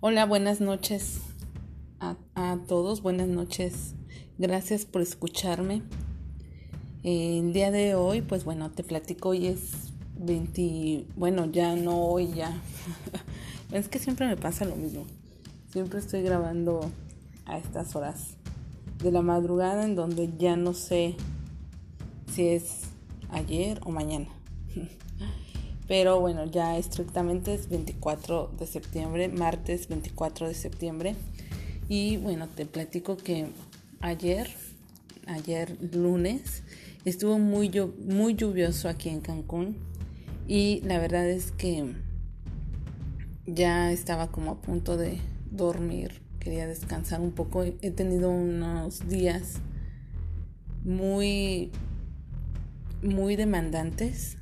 Hola, buenas noches a, todos, buenas noches. Gracias por escucharme. el día de hoy, pues bueno, te platico, hoy es 20, bueno, ya no hoy, ya. es que siempre me pasa lo mismo. Siempre estoy grabando a estas horas de la madrugada en donde ya no sé si es ayer o mañana. Pero bueno, ya estrictamente es 24 de septiembre, martes 24 de septiembre. Y bueno, te platico que ayer, ayer lunes, estuvo muy, muy lluvioso aquí en Cancún. Y la verdad es que ya estaba como a punto de dormir. Quería descansar un poco. He tenido unos días muy, muy demandantes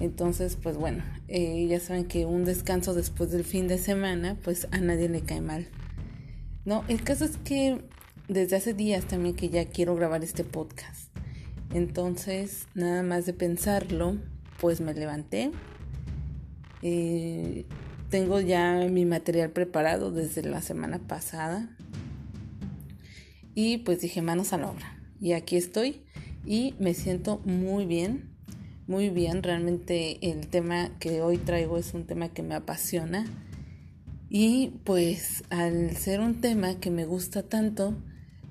entonces, pues bueno, eh, ya saben que un descanso después del fin de semana, pues a nadie le cae mal. No, el caso es que desde hace días también que ya quiero grabar este podcast. Entonces, nada más de pensarlo, pues me levanté. Eh, tengo ya mi material preparado desde la semana pasada. Y pues dije manos a la obra. Y aquí estoy y me siento muy bien muy bien. Realmente el tema que hoy traigo es un tema que me apasiona. Y pues al ser un tema que me gusta tanto,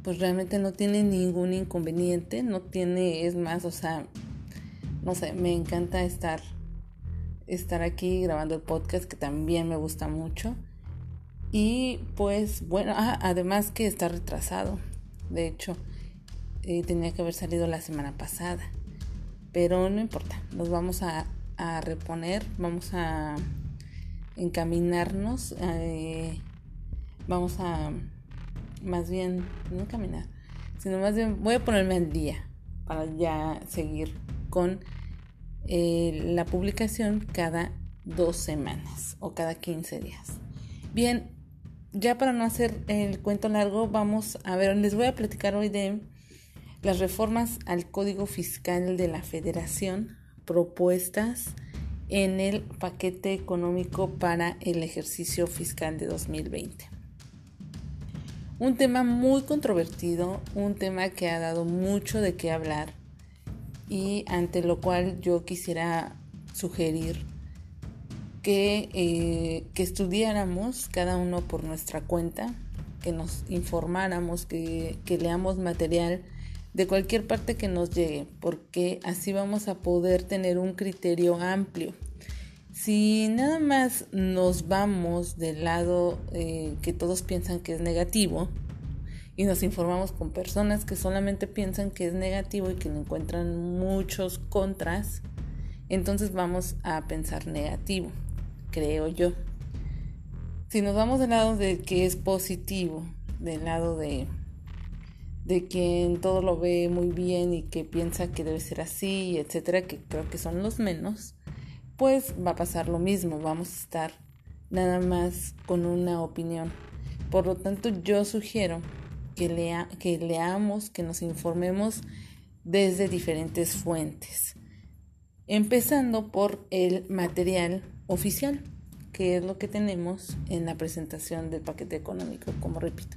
pues realmente no tiene ningún inconveniente, no tiene, es más, o sea, no sé, me encanta estar, estar aquí grabando el podcast que también me gusta mucho. Y pues bueno, ah, además que está retrasado, de hecho, eh, tenía que haber salido la semana pasada pero no importa, nos vamos a, reponer, vamos a encaminarnos, eh, vamos a, más bien, no caminar, sino más bien voy a ponerme al día para ya seguir con eh, la publicación cada dos semanas o cada 15 días. Bien, ya para no hacer el cuento largo, vamos a ver, les voy a platicar hoy de las reformas al Código Fiscal de la Federación propuestas en el paquete económico para el ejercicio fiscal de 2020. Un tema muy controvertido, un tema que ha dado mucho de qué hablar y ante lo cual yo quisiera sugerir que, eh, que estudiáramos cada uno por nuestra cuenta, que nos informáramos, que, que leamos material de cualquier parte que nos llegue, porque así vamos a poder tener un criterio amplio. Si nada más nos vamos del lado eh, que todos piensan que es negativo y nos informamos con personas que solamente piensan que es negativo y que encuentran muchos contras, entonces vamos a pensar negativo, creo yo. Si nos vamos del lado de que es positivo, del lado de de quien todo lo ve muy bien y que piensa que debe ser así, etcétera, que creo que son los menos, pues va a pasar lo mismo, vamos a estar nada más con una opinión. Por lo tanto, yo sugiero que, lea, que leamos, que nos informemos desde diferentes fuentes, empezando por el material oficial, que es lo que tenemos en la presentación del paquete económico, como repito.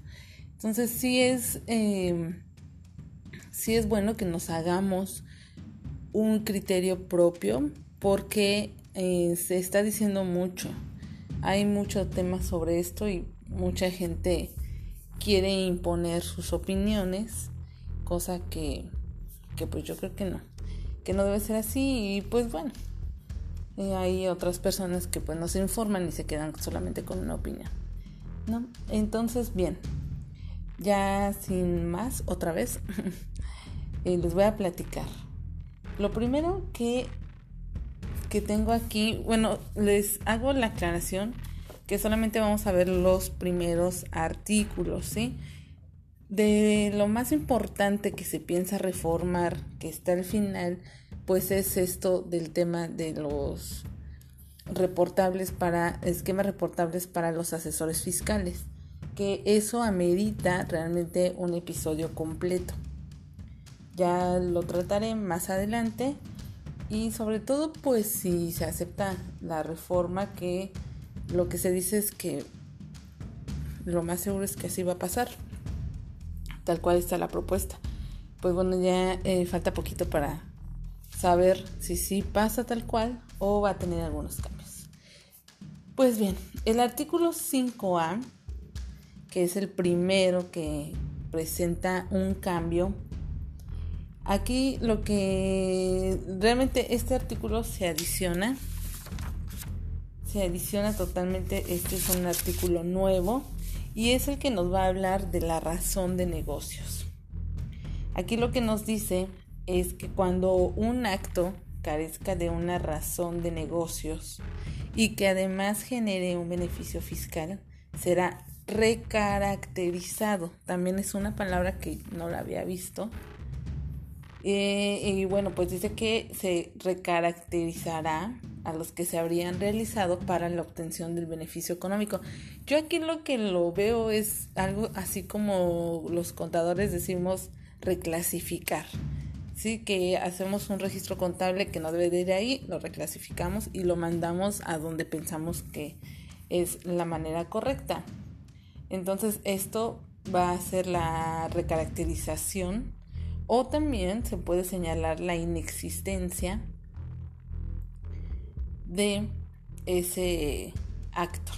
Entonces sí es, em, sí es bueno que nos hagamos un criterio propio porque eh, se está diciendo mucho. Hay muchos temas sobre esto y mucha gente quiere imponer sus opiniones, cosa que, que pues yo creo que no, que no debe ser así y pues bueno, eh, hay otras personas que pues no se informan y se quedan solamente con una opinión. ¿no? Entonces, bien, ya sin más, otra vez, eh, les voy a platicar. Lo primero que, que tengo aquí, bueno, les hago la aclaración que solamente vamos a ver los primeros artículos, ¿sí? De lo más importante que se piensa reformar, que está al final, pues es esto del tema de los reportables para, esquemas reportables para los asesores fiscales que eso amerita realmente un episodio completo. Ya lo trataré más adelante y sobre todo pues si se acepta la reforma que lo que se dice es que lo más seguro es que así va a pasar, tal cual está la propuesta. Pues bueno, ya eh, falta poquito para saber si sí pasa tal cual o va a tener algunos cambios. Pues bien, el artículo 5A, que es el primero que presenta un cambio, aquí lo que realmente este artículo se adiciona, se adiciona totalmente, este es un artículo nuevo y es el que nos va a hablar de la razón de negocios. Aquí lo que nos dice es que cuando un acto carezca de una razón de negocios y que además genere un beneficio fiscal, será recaracterizado. También es una palabra que no la había visto. Eh, y bueno, pues dice que se recaracterizará a los que se habrían realizado para la obtención del beneficio económico. Yo aquí lo que lo veo es algo así como los contadores decimos reclasificar. Sí, que hacemos un registro contable que no debe de ir ahí, lo reclasificamos y lo mandamos a donde pensamos que es la manera correcta. Entonces esto va a ser la recaracterización o también se puede señalar la inexistencia de ese acto.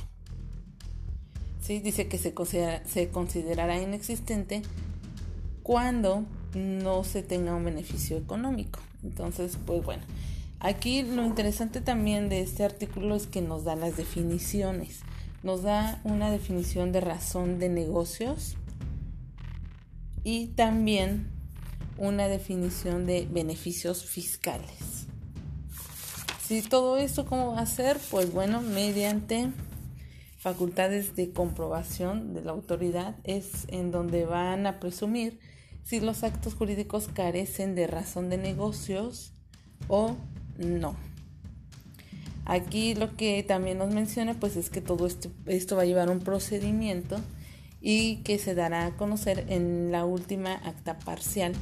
¿Sí? Dice que se, se considerará inexistente cuando no se tenga un beneficio económico. Entonces, pues bueno, aquí lo interesante también de este artículo es que nos da las definiciones. Nos da una definición de razón de negocios y también una definición de beneficios fiscales. Si todo esto cómo va a ser, pues bueno, mediante facultades de comprobación de la autoridad es en donde van a presumir si los actos jurídicos carecen de razón de negocios o no. Aquí lo que también nos menciona pues es que todo esto, esto va a llevar un procedimiento y que se dará a conocer en la última acta parcial,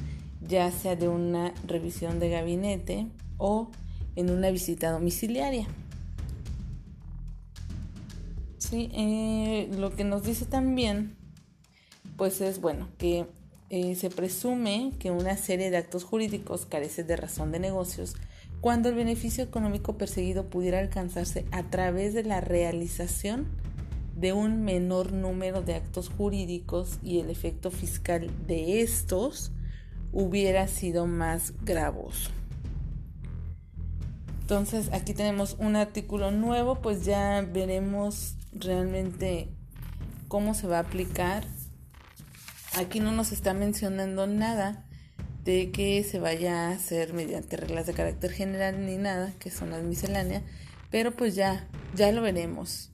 ya sea de una revisión de gabinete o en una visita domiciliaria. Sí, eh, lo que nos dice también, pues es bueno que eh, se presume que una serie de actos jurídicos carece de razón de negocios cuando el beneficio económico perseguido pudiera alcanzarse a través de la realización de un menor número de actos jurídicos y el efecto fiscal de estos hubiera sido más gravoso. Entonces aquí tenemos un artículo nuevo, pues ya veremos realmente cómo se va a aplicar Aquí no nos está mencionando nada de que se vaya a hacer mediante reglas de carácter general ni nada, que son las misceláneas, pero pues ya, ya lo veremos.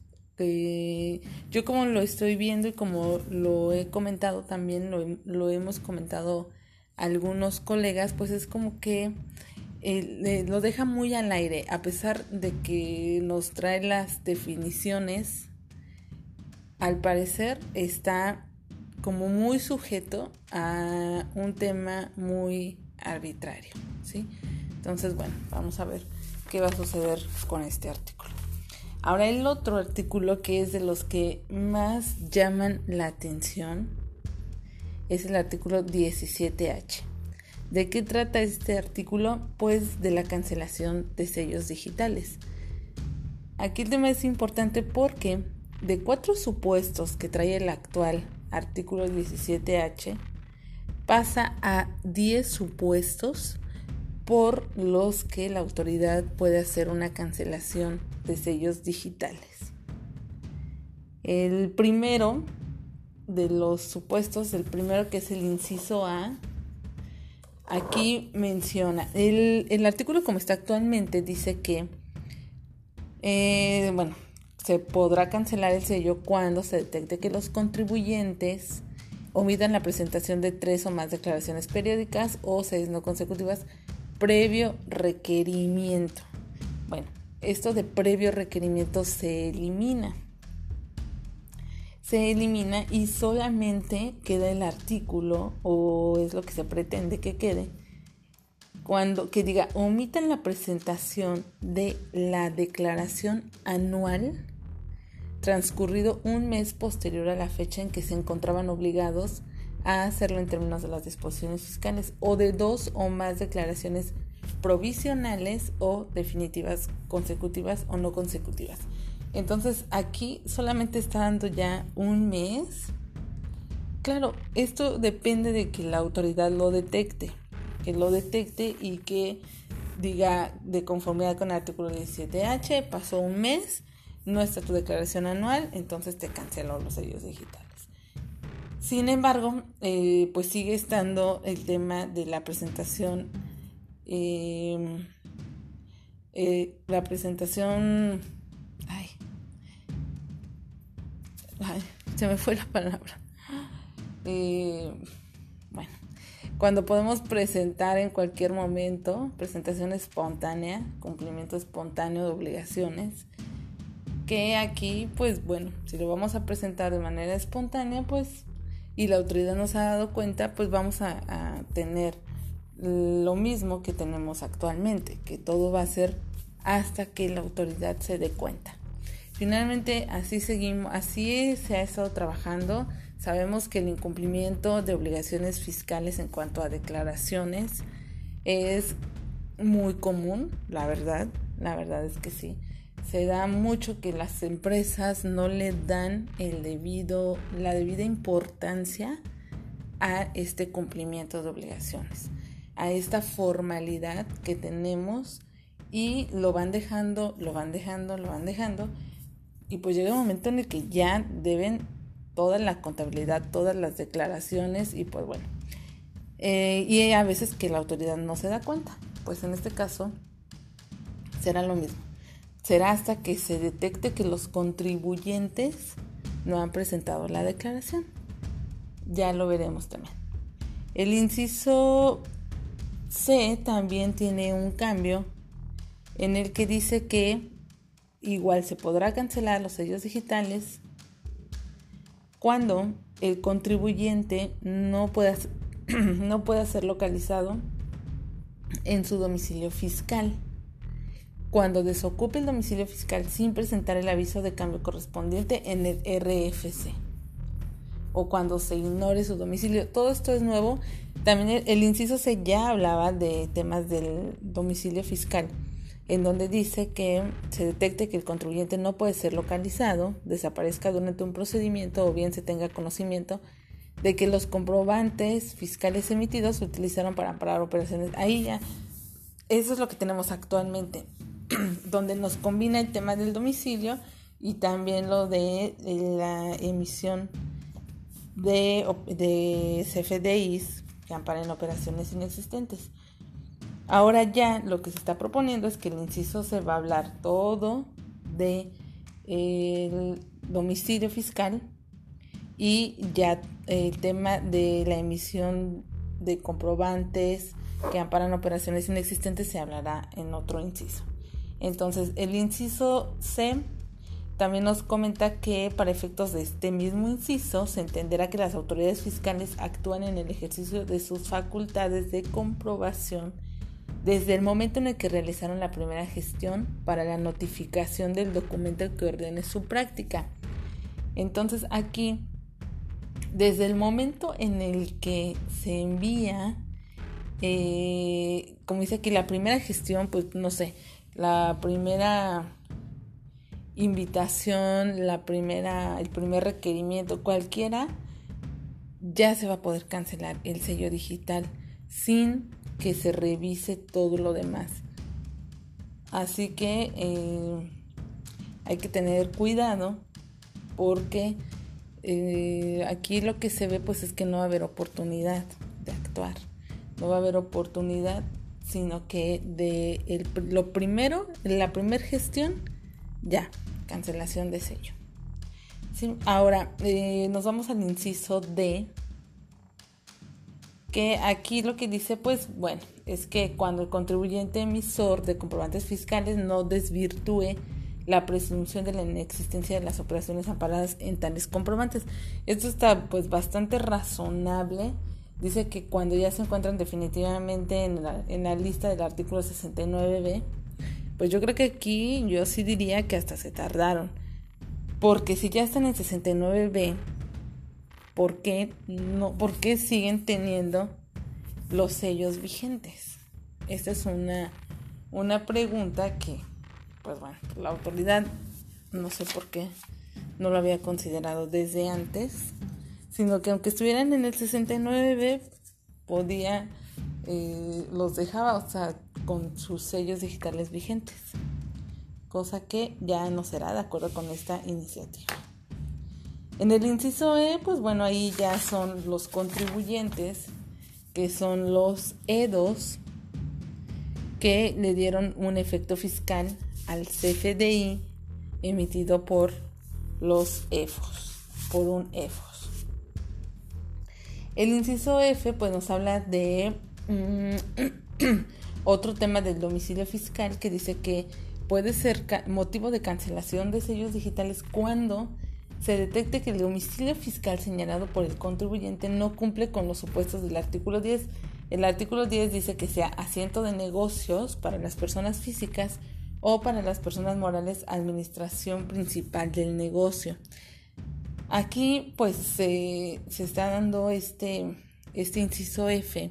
yo como lo estoy viendo y como lo he comentado también, lo, lo hemos comentado algunos colegas, pues es como que eh, lo deja muy al aire, a pesar de que nos trae las definiciones, al parecer está como muy sujeto a un tema muy arbitrario, ¿sí? Entonces, bueno, vamos a ver qué va a suceder con este artículo. Ahora el otro artículo que es de los que más llaman la atención es el artículo 17H. ¿De qué trata este artículo? Pues de la cancelación de sellos digitales. Aquí el tema es importante porque de cuatro supuestos que trae el actual artículo 17H, pasa a 10 supuestos por los que la autoridad puede hacer una cancelación de sellos digitales. El primero de los supuestos, el primero que es el inciso A, aquí menciona, el, artículo como está actualmente dice que, eh, bueno, se podrá cancelar el sello cuando se detecte que los contribuyentes omitan la presentación de tres o más declaraciones periódicas o seis no consecutivas previo requerimiento. Bueno, esto de previo requerimiento se elimina. Se elimina y solamente queda el artículo o es lo que se pretende que quede cuando que diga omitan la presentación de la declaración anual transcurrido un mes posterior a la fecha en que se encontraban obligados a hacerlo en términos de las disposiciones fiscales o de dos o más declaraciones provisionales o definitivas consecutivas o no consecutivas. Entonces aquí solamente está dando ya un mes. Claro, esto depende de que la autoridad lo detecte, que lo detecte y que diga de conformidad con el artículo 17H, pasó un mes, no está tu declaración anual, entonces te canceló los sellos digitales. Sin embargo, eh, pues sigue estando el tema de la presentación, em, eh, la presentación, ay, ay, se me fue la palabra. Eh, bueno, cuando podemos presentar en cualquier momento, presentación espontánea, cumplimiento espontáneo de obligaciones, que aquí, pues bueno, si lo vamos a presentar de manera espontánea, pues, y la autoridad nos ha dado cuenta, pues vamos a, tener lo mismo que tenemos actualmente, que todo va a ser hasta que la autoridad se dé cuenta. Finalmente, así seguimos, así se ha estado trabajando Sabemos que el incumplimiento de obligaciones fiscales en cuanto a declaraciones es muy común, la verdad, la verdad es que sí. Se da mucho que las empresas no le dan el debido, la debida importancia a este cumplimiento de obligaciones, a esta formalidad que tenemos y lo van dejando, lo van dejando, lo van dejando y pues llega un momento en el que ya deben toda la contabilidad, todas las declaraciones y pues bueno. Eh, y a veces que la autoridad no se da cuenta. Pues en este caso será lo mismo. Será hasta que se detecte que los contribuyentes no han presentado la declaración. Ya lo veremos también. El inciso C también tiene un cambio en el que dice que igual se podrá cancelar los sellos digitales cuando el contribuyente no pueda, no pueda ser localizado en su domicilio fiscal. Cuando desocupe el domicilio fiscal sin presentar el aviso de cambio correspondiente en el RFC. O cuando se ignore su domicilio. Todo esto es nuevo. También el, inciso C ya hablaba de temas del domicilio fiscal en donde dice que se detecte que el contribuyente no puede ser localizado, desaparezca durante un procedimiento o bien se tenga conocimiento de que los comprobantes fiscales emitidos se utilizaron para amparar operaciones. Ahí ya, eso es lo que tenemos actualmente, donde nos combina el tema del domicilio y también lo de la emisión de, de CFDIs que amparen operaciones inexistentes. Ahora ya lo que se está proponiendo es que el inciso se va a hablar todo de el domicilio fiscal y ya el tema de la emisión de comprobantes que amparan operaciones inexistentes se hablará en otro inciso. Entonces, el inciso C también nos comenta que para efectos de este mismo inciso se entenderá que las autoridades fiscales actúan en el ejercicio de sus facultades de comprobación desde el momento en el que realizaron la primera gestión para la notificación del documento que ordene su práctica. Entonces aquí, desde el momento en el que se envía, eh, como dice aquí, la primera gestión, pues no sé, la primera invitación, la primera, el primer requerimiento, cualquiera, ya se va a poder cancelar el sello digital sin que se revise todo lo demás. Así que eh, hay que tener cuidado porque eh, aquí lo que se ve pues es que no va a haber oportunidad de actuar. No va a haber oportunidad, sino que de lo primero, la primera gestión, ya, cancelación de sello. ahora, eh, nos vamos al inciso D que aquí lo que dice, pues bueno, es que cuando el contribuyente emisor de comprobantes fiscales no desvirtúe la presunción de la inexistencia de las operaciones amparadas en tales comprobantes. Esto está pues bastante razonable. Dice que cuando ya se encuentran definitivamente en la, en la lista del artículo 69b, pues yo creo que aquí yo sí diría que hasta se tardaron. Porque si ya están en 69B, ¿por qué, no, ¿por qué siguen teniendo los sellos vigentes? Esta es una, una pregunta que, pues bueno, la autoridad no sé por qué no lo había considerado desde antes, sino que aunque estuvieran en el 69B, podía, eh, los dejaba, o sea, con sus sellos digitales vigentes, cosa que ya no será de acuerdo con esta iniciativa. En el inciso E, pues bueno, ahí ya son los contribuyentes, que son los EDOS, que le dieron un efecto fiscal al CFDI emitido por los EFOS, por un EFOS. El inciso F pues nos habla de mm, otro tema del domicilio fiscal que dice que puede ser motivo de cancelación de sellos digitales cuando se detecte que el domicilio fiscal señalado por el contribuyente no cumple con los supuestos del artículo 10. El artículo 10 dice que sea asiento de negocios para las personas físicas o para las personas morales administración principal del negocio. Aquí pues se está dando este, este inciso F.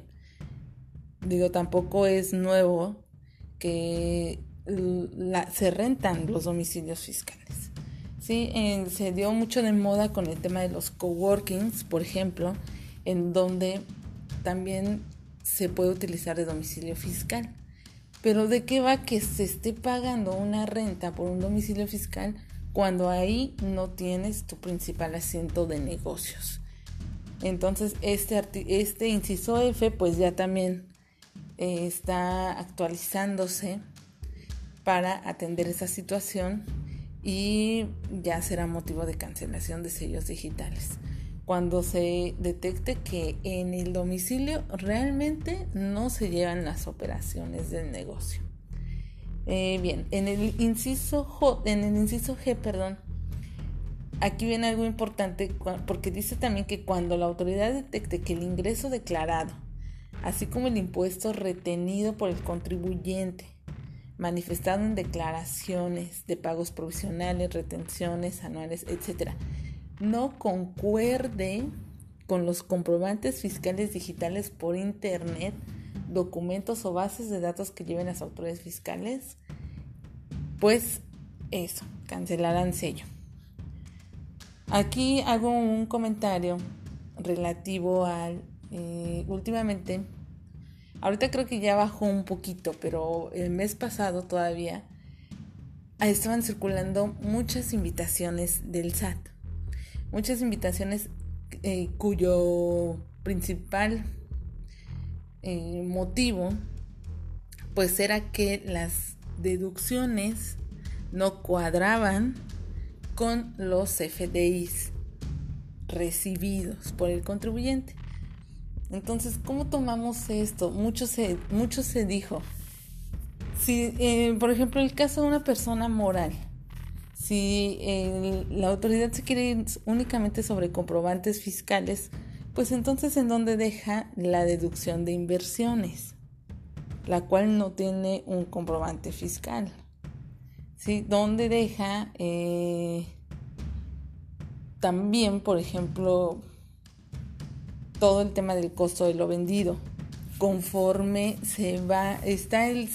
Digo, tampoco es nuevo que se rentan los domicilios fiscales. Sí, se dio mucho de moda con el tema de los coworkings, por ejemplo, en donde también se puede utilizar de domicilio fiscal. Pero ¿de qué va que se esté pagando una renta por un domicilio fiscal cuando ahí no tienes tu principal asiento de negocios? Entonces, este, este inciso F pues ya también eh, está actualizándose para atender esa situación y ya será motivo de cancelación de sellos digitales cuando se detecte que en el domicilio realmente no se llevan las operaciones del negocio. Eh, bien, en el inciso J, en el inciso G, perdón, aquí viene algo importante porque dice también que cuando la autoridad detecte que el ingreso declarado, así como el impuesto retenido por el contribuyente, manifestado en declaraciones de pagos provisionales, retenciones anuales, etcétera, no concuerde con los comprobantes fiscales digitales por Internet, documentos o bases de datos que lleven las autoridades fiscales, pues eso, cancelarán sello. Aquí hago un comentario relativo al, eh, últimamente, ahorita creo que ya bajó un poquito, pero el mes pasado todavía estaban circulando muchas invitaciones del SAT muchas invitaciones eh, cuyo principal eh, motivo pues era que las deducciones no cuadraban con los FDIs recibidos por el contribuyente. Entonces, ¿cómo tomamos esto? Mucho se, se dijo. Si, eh, por ejemplo, el caso de una persona moral si la autoridad se quiere ir únicamente sobre comprobantes fiscales, pues entonces en dónde deja la deducción de inversiones, la cual no tiene un comprobante fiscal. ¿Sí? ¿Dónde deja eh, también, por ejemplo, todo el tema del costo de lo vendido? Conforme se va, está el,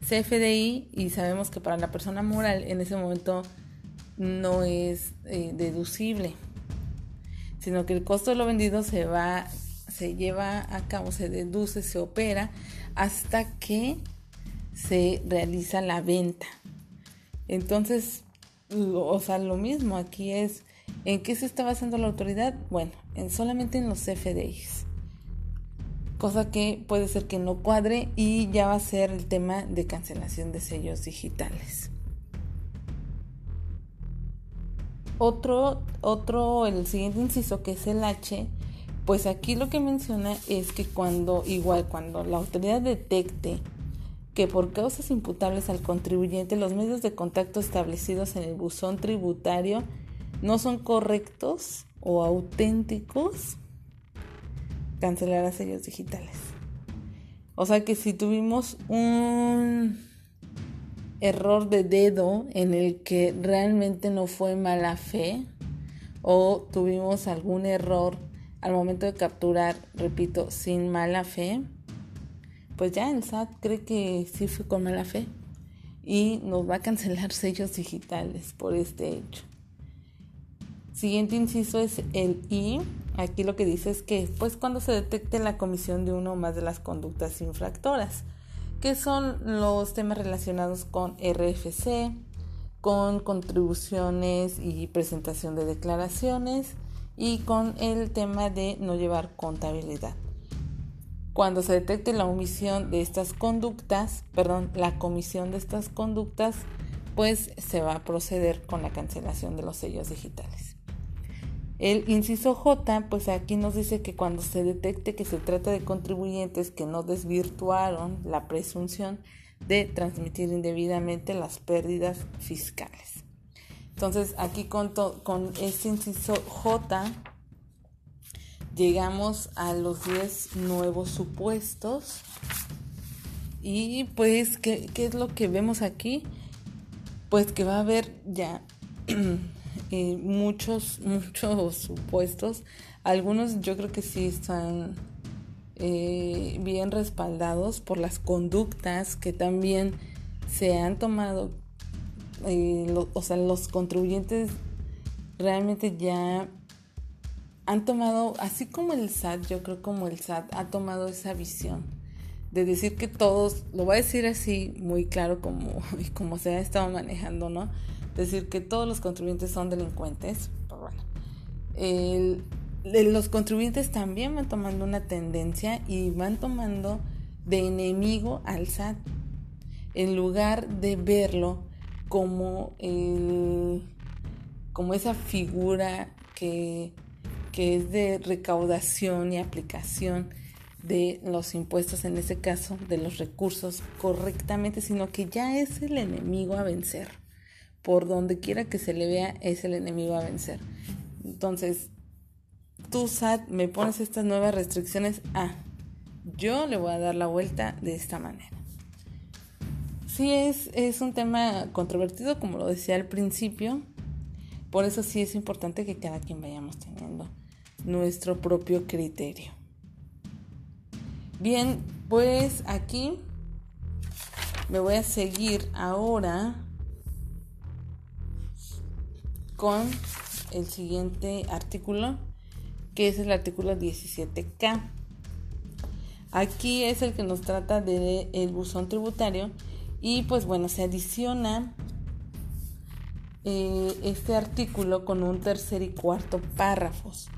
CFDI y sabemos que para la persona moral en ese momento no es eh, deducible, sino que el costo de lo vendido se va, se lleva a cabo, se deduce, se opera hasta que se realiza la venta. Entonces, o sea, lo mismo aquí es, ¿en qué se está basando la autoridad? Bueno, en, solamente en los CFDIs cosa que puede ser que no cuadre y ya va a ser el tema de cancelación de sellos digitales. Otro, otro, el siguiente inciso que es el H, pues aquí lo que menciona es que cuando, igual, cuando la autoridad detecte que por causas imputables al contribuyente los medios de contacto establecidos en el buzón tributario no son correctos o auténticos, cancelar a sellos digitales. O sea que si tuvimos un error de dedo en el que realmente no fue mala fe o tuvimos algún error al momento de capturar, repito, sin mala fe, pues ya el SAT cree que sí fue con mala fe y nos va a cancelar sellos digitales por este hecho. Siguiente inciso es el I. Aquí lo que dice es que pues cuando se detecte la comisión de uno o más de las conductas infractoras, que son los temas relacionados con RFC, con contribuciones y presentación de declaraciones y con el tema de no llevar contabilidad. Cuando se detecte la omisión de estas conductas, perdón, la comisión de estas conductas, pues se va a proceder con la cancelación de los sellos digitales. El inciso J, pues aquí nos dice que cuando se detecte que se trata de contribuyentes que no desvirtuaron la presunción de transmitir indebidamente las pérdidas fiscales. Entonces aquí con, con este inciso J llegamos a los 10 nuevos supuestos. Y pues, ¿qué, es lo que vemos aquí? Pues que va a haber ya eh, muchos, muchos supuestos. Algunos yo creo que sí están eh, bien respaldados por las conductas que también se han tomado. Eh, o sea, los contribuyentes realmente ya han tomado, así como el SAT, yo creo como el SAT ha tomado esa visión de decir que todos, lo voy a decir así muy claro como, como se ha estado manejando, ¿no? Decir que todos los contribuyentes son delincuentes, pues bueno. los contribuyentes también van tomando una tendencia y van tomando de enemigo al SAT, en lugar de verlo como, como esa figura que que es de recaudación y aplicación de los impuestos, en este caso de los recursos correctamente, sino que ya es el enemigo a vencer. Por donde quiera que se le vea, es el enemigo a vencer. Entonces, tú, SAT, me pones estas nuevas restricciones. Ah, yo le voy a dar la vuelta de esta manera. Sí, es, es un tema controvertido, como lo decía al principio. Por eso sí es importante que cada quien vayamos teniendo nuestro propio criterio. Bien, pues aquí me voy a seguir ahora con el siguiente artículo, que es el artículo 17K. Aquí es el que nos trata del el buzón tributario y pues bueno, se adiciona eh, este artículo con un tercer y cuarto párrafos.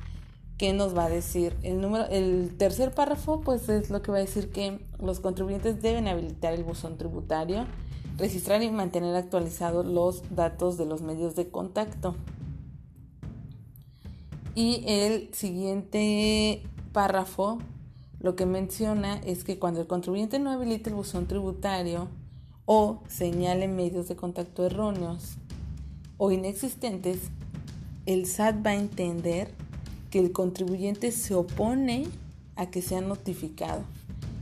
¿qué nos va a decir? El, número, el tercer párrafo, pues es lo que va a decir que los contribuyentes deben habilitar el buzón tributario, registrar y mantener actualizados los datos de los medios de contacto. Y el siguiente párrafo lo que menciona es que cuando el contribuyente no habilite el buzón tributario o señale medios de contacto erróneos o inexistentes, el SAT va a entender que el contribuyente se opone a que sea notificado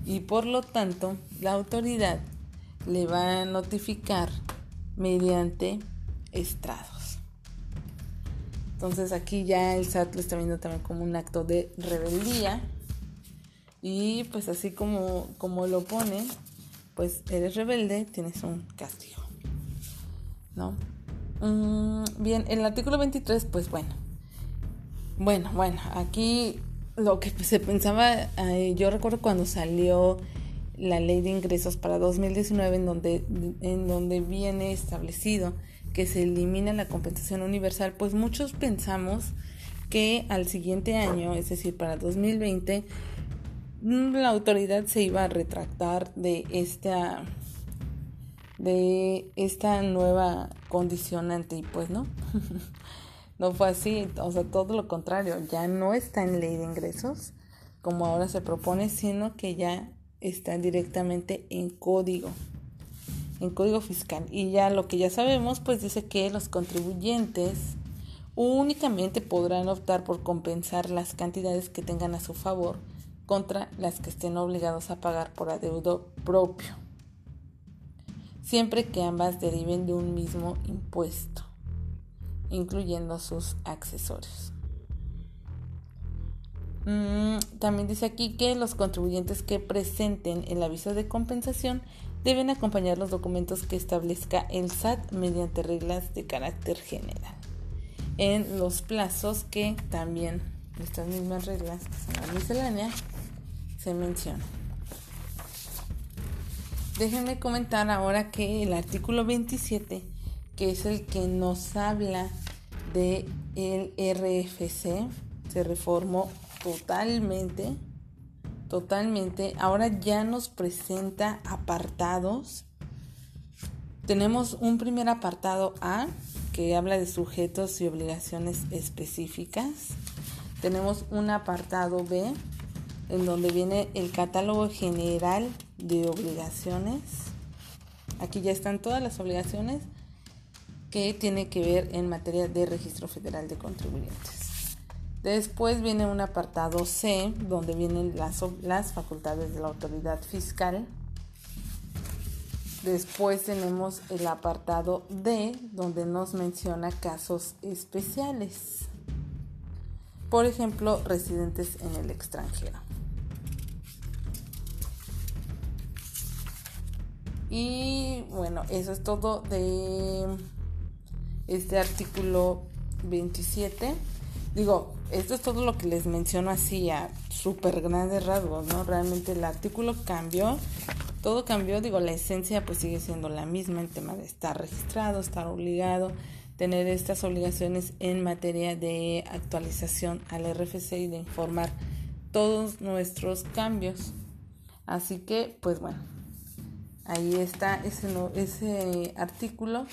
y por lo tanto la autoridad le va a notificar mediante estrados. Entonces aquí ya el SAT lo está viendo también como un acto de rebeldía y pues así como, como lo pone, pues eres rebelde, tienes un castigo. ¿No? Mm, bien, el artículo 23, pues bueno, bueno, bueno, aquí lo que se pensaba, eh, yo recuerdo cuando salió la ley de ingresos para 2019 en donde, en donde viene establecido que se elimina la compensación universal, pues muchos pensamos que al siguiente año, es decir, para 2020, mm, la autoridad se iba a retractar de esta de esta nueva condicionante y pues no No fue así, o sea, todo lo contrario, ya no está en ley de ingresos como ahora se propone, sino que ya está directamente en código, en código fiscal. Y ya lo que ya sabemos, pues dice que los contribuyentes únicamente podrán optar por compensar las cantidades que tengan a su favor contra las que estén obligados a pagar por adeudo propio. siempre que ambas deriven de un mismo impuesto, incluyendo sus accesorios. Mm, también dice aquí que los contribuyentes que presenten el aviso de compensación deben acompañar los documentos que establezca el SAT mediante reglas de carácter general. En los plazos que también estas mismas reglas, que son la miscelánea, se mencionan. Déjenme comentar ahora que el artículo 27, que es el que nos habla de RFC, se reformó totalmente, totalmente. Ahora ya nos presenta apartados. Tenemos un primer apartado A que habla de sujetos y obligaciones específicas. Tenemos un apartado B en donde viene el catálogo general de obligaciones. Aquí ya están todas las obligaciones que tiene que ver en materia de registro federal de contribuyentes. Después viene un apartado C, donde vienen las, facultades de la autoridad fiscal. Después tenemos el apartado D, donde nos menciona casos especiales. Por ejemplo, residentes en el extranjero. Y bueno, eso es todo de este artículo 27. Digo, esto es todo lo que les menciono así a súper grandes rasgos, ¿no? Realmente el artículo cambió, todo cambió, digo, la esencia pues sigue siendo la misma, el tema de estar registrado, estar obligado, tener estas obligaciones en materia de actualización al RFC y de informar todos nuestros cambios. Así que, pues bueno, ahí está ese, ese artículo.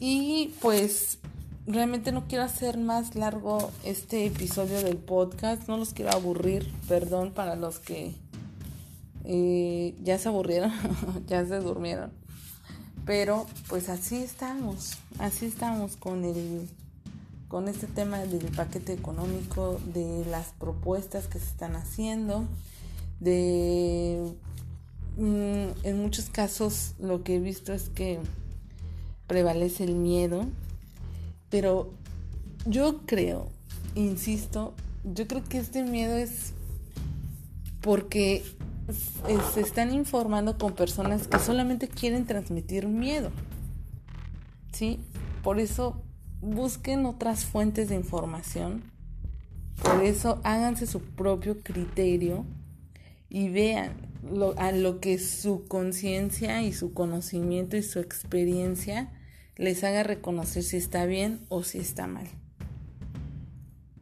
Y pues realmente no quiero hacer más largo este episodio del podcast, no los quiero aburrir, perdón para los que eh, ya se aburrieron, ya se durmieron. Pero pues así estamos, así estamos con el con este tema del paquete económico, de las propuestas que se están haciendo, de mm, en muchos casos lo que he visto es que prevalece el miedo pero yo creo, insisto, yo creo que este miedo es porque se están informando con personas que solamente quieren transmitir miedo. ¿Sí? Por eso busquen otras fuentes de información. Por eso háganse su propio criterio y vean a lo que su conciencia y su conocimiento y su experiencia les haga reconocer si está bien o si está mal.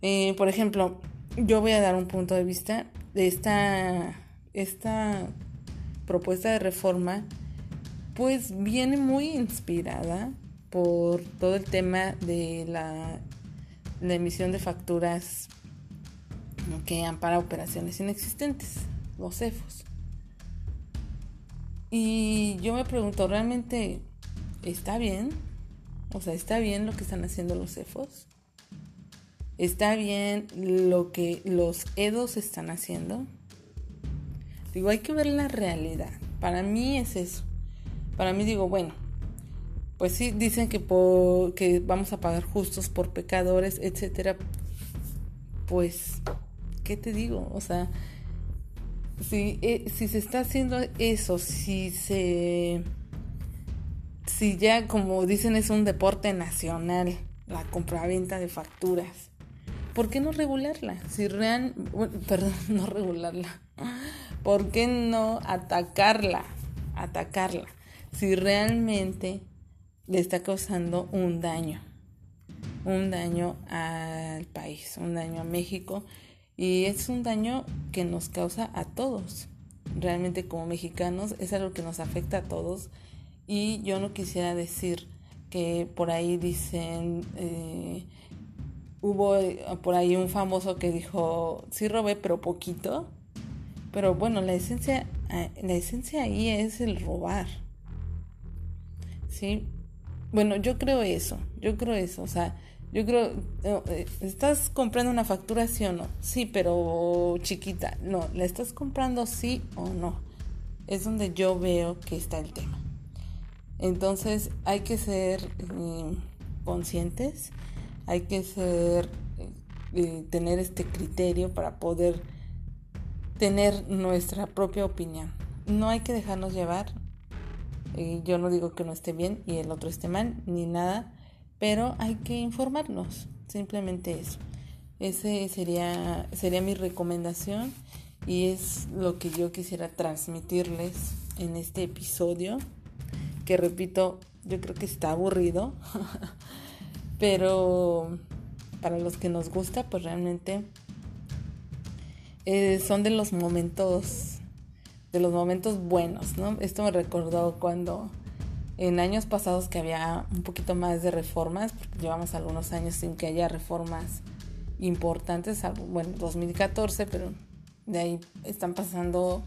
Eh, por ejemplo, yo voy a dar un punto de vista de esta, esta propuesta de reforma, pues viene muy inspirada por todo el tema de la, emisión de facturas que ampara operaciones inexistentes, los CEFOS. Y yo me pregunto, ¿realmente está bien. O sea, está bien lo que están haciendo los CEFOS. Está bien lo que los EDOS están haciendo. Digo, hay que ver la realidad. Para mí es eso. Para mí digo, bueno, pues sí, dicen que, que vamos a pagar justos por pecadores, etcétera. Pues, ¿qué te digo? O sea, si, eh, si se está haciendo eso, si se si ya como dicen es un deporte nacional, la compraventa de facturas, ¿por qué no regularla? Si real, perdón, no regularla. ¿Por qué no atacarla? Atacarla. Si realmente le está causando un daño. Un daño al país, un daño a México. Y es un daño que nos causa a todos. Realmente como mexicanos es algo que nos afecta a todos y yo no quisiera decir que por ahí dicen, eh, hubo eh, por ahí un famoso que dijo, sí robé, pero poquito. Pero bueno, la esencia, eh, la esencia ahí es el robar. ¿Sí? Bueno, yo creo eso, yo creo eso, o sea, yo creo, ¿estás comprando una factura sí o no? Sí, pero chiquita. No, ¿la estás comprando sí o no? Es donde yo veo que está el tema. Entonces hay que ser eh, conscientes, hay que ser, eh, tener este criterio para poder tener nuestra propia opinión. No hay que dejarnos llevar. yo no digo que no esté bien y el otro esté mal, ni nada, pero hay que informarnos, simplemente eso. Ese sería, sería mi recomendación y es lo que yo quisiera transmitirles en este episodio, que repito, yo creo que está aburrido, pero para los que nos gusta, pues realmente eh, son de los momentos, de los momentos buenos, ¿no? Esto me recordó cuando en años pasados que había un poquito más de reformas, porque llevamos algunos años sin que haya reformas importantes, bueno, 2014, pero de ahí están pasando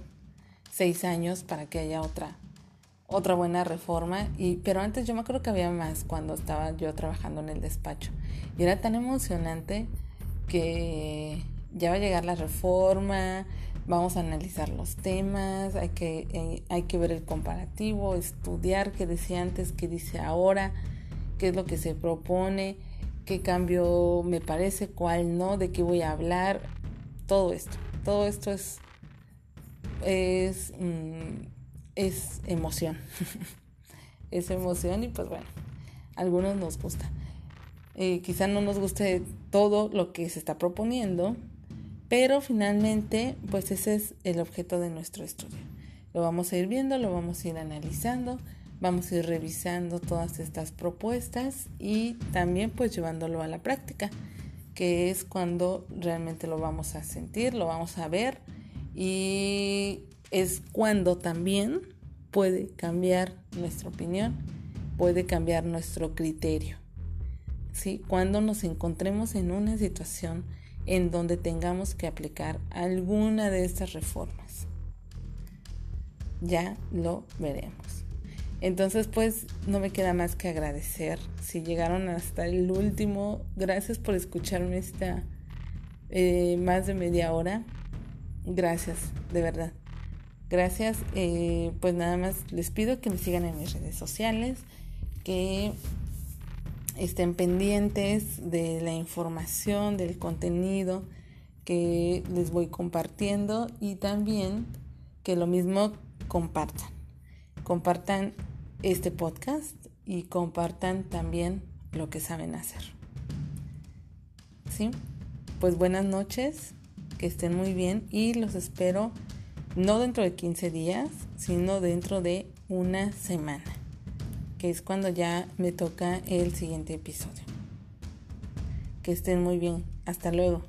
seis años para que haya otra otra buena reforma y pero antes yo me acuerdo que había más cuando estaba yo trabajando en el despacho y era tan emocionante que ya va a llegar la reforma vamos a analizar los temas hay que eh, hay que ver el comparativo estudiar qué decía antes qué dice ahora qué es lo que se propone qué cambio me parece, cuál no, de qué voy a hablar, todo esto. Todo esto es, es, mm, es emoción. es emoción y pues bueno, algunos nos gusta. Eh, quizá no nos guste todo lo que se está proponiendo, pero finalmente pues ese es el objeto de nuestro estudio. Lo vamos a ir viendo, lo vamos a ir analizando Vamos a ir revisando todas estas propuestas y también pues llevándolo a la práctica, que es cuando realmente lo vamos a sentir, lo vamos a ver y es cuando también puede cambiar nuestra opinión, puede cambiar nuestro criterio. ¿sí? Cuando nos encontremos en una situación en donde tengamos que aplicar alguna de estas reformas. Ya lo veremos. Entonces, pues no me queda más que agradecer. Si llegaron hasta el último, gracias por escucharme esta eh, más de media hora. Gracias, de verdad. Gracias. Eh, pues nada más les pido que me sigan en mis redes sociales, que estén pendientes de la información, del contenido que les voy compartiendo y también que lo mismo compartan compartan este podcast y compartan también lo que saben hacer. ¿Sí? Pues buenas noches, que estén muy bien y los espero no dentro de 15 días, sino dentro de una semana, que es cuando ya me toca el siguiente episodio. Que estén muy bien. Hasta luego.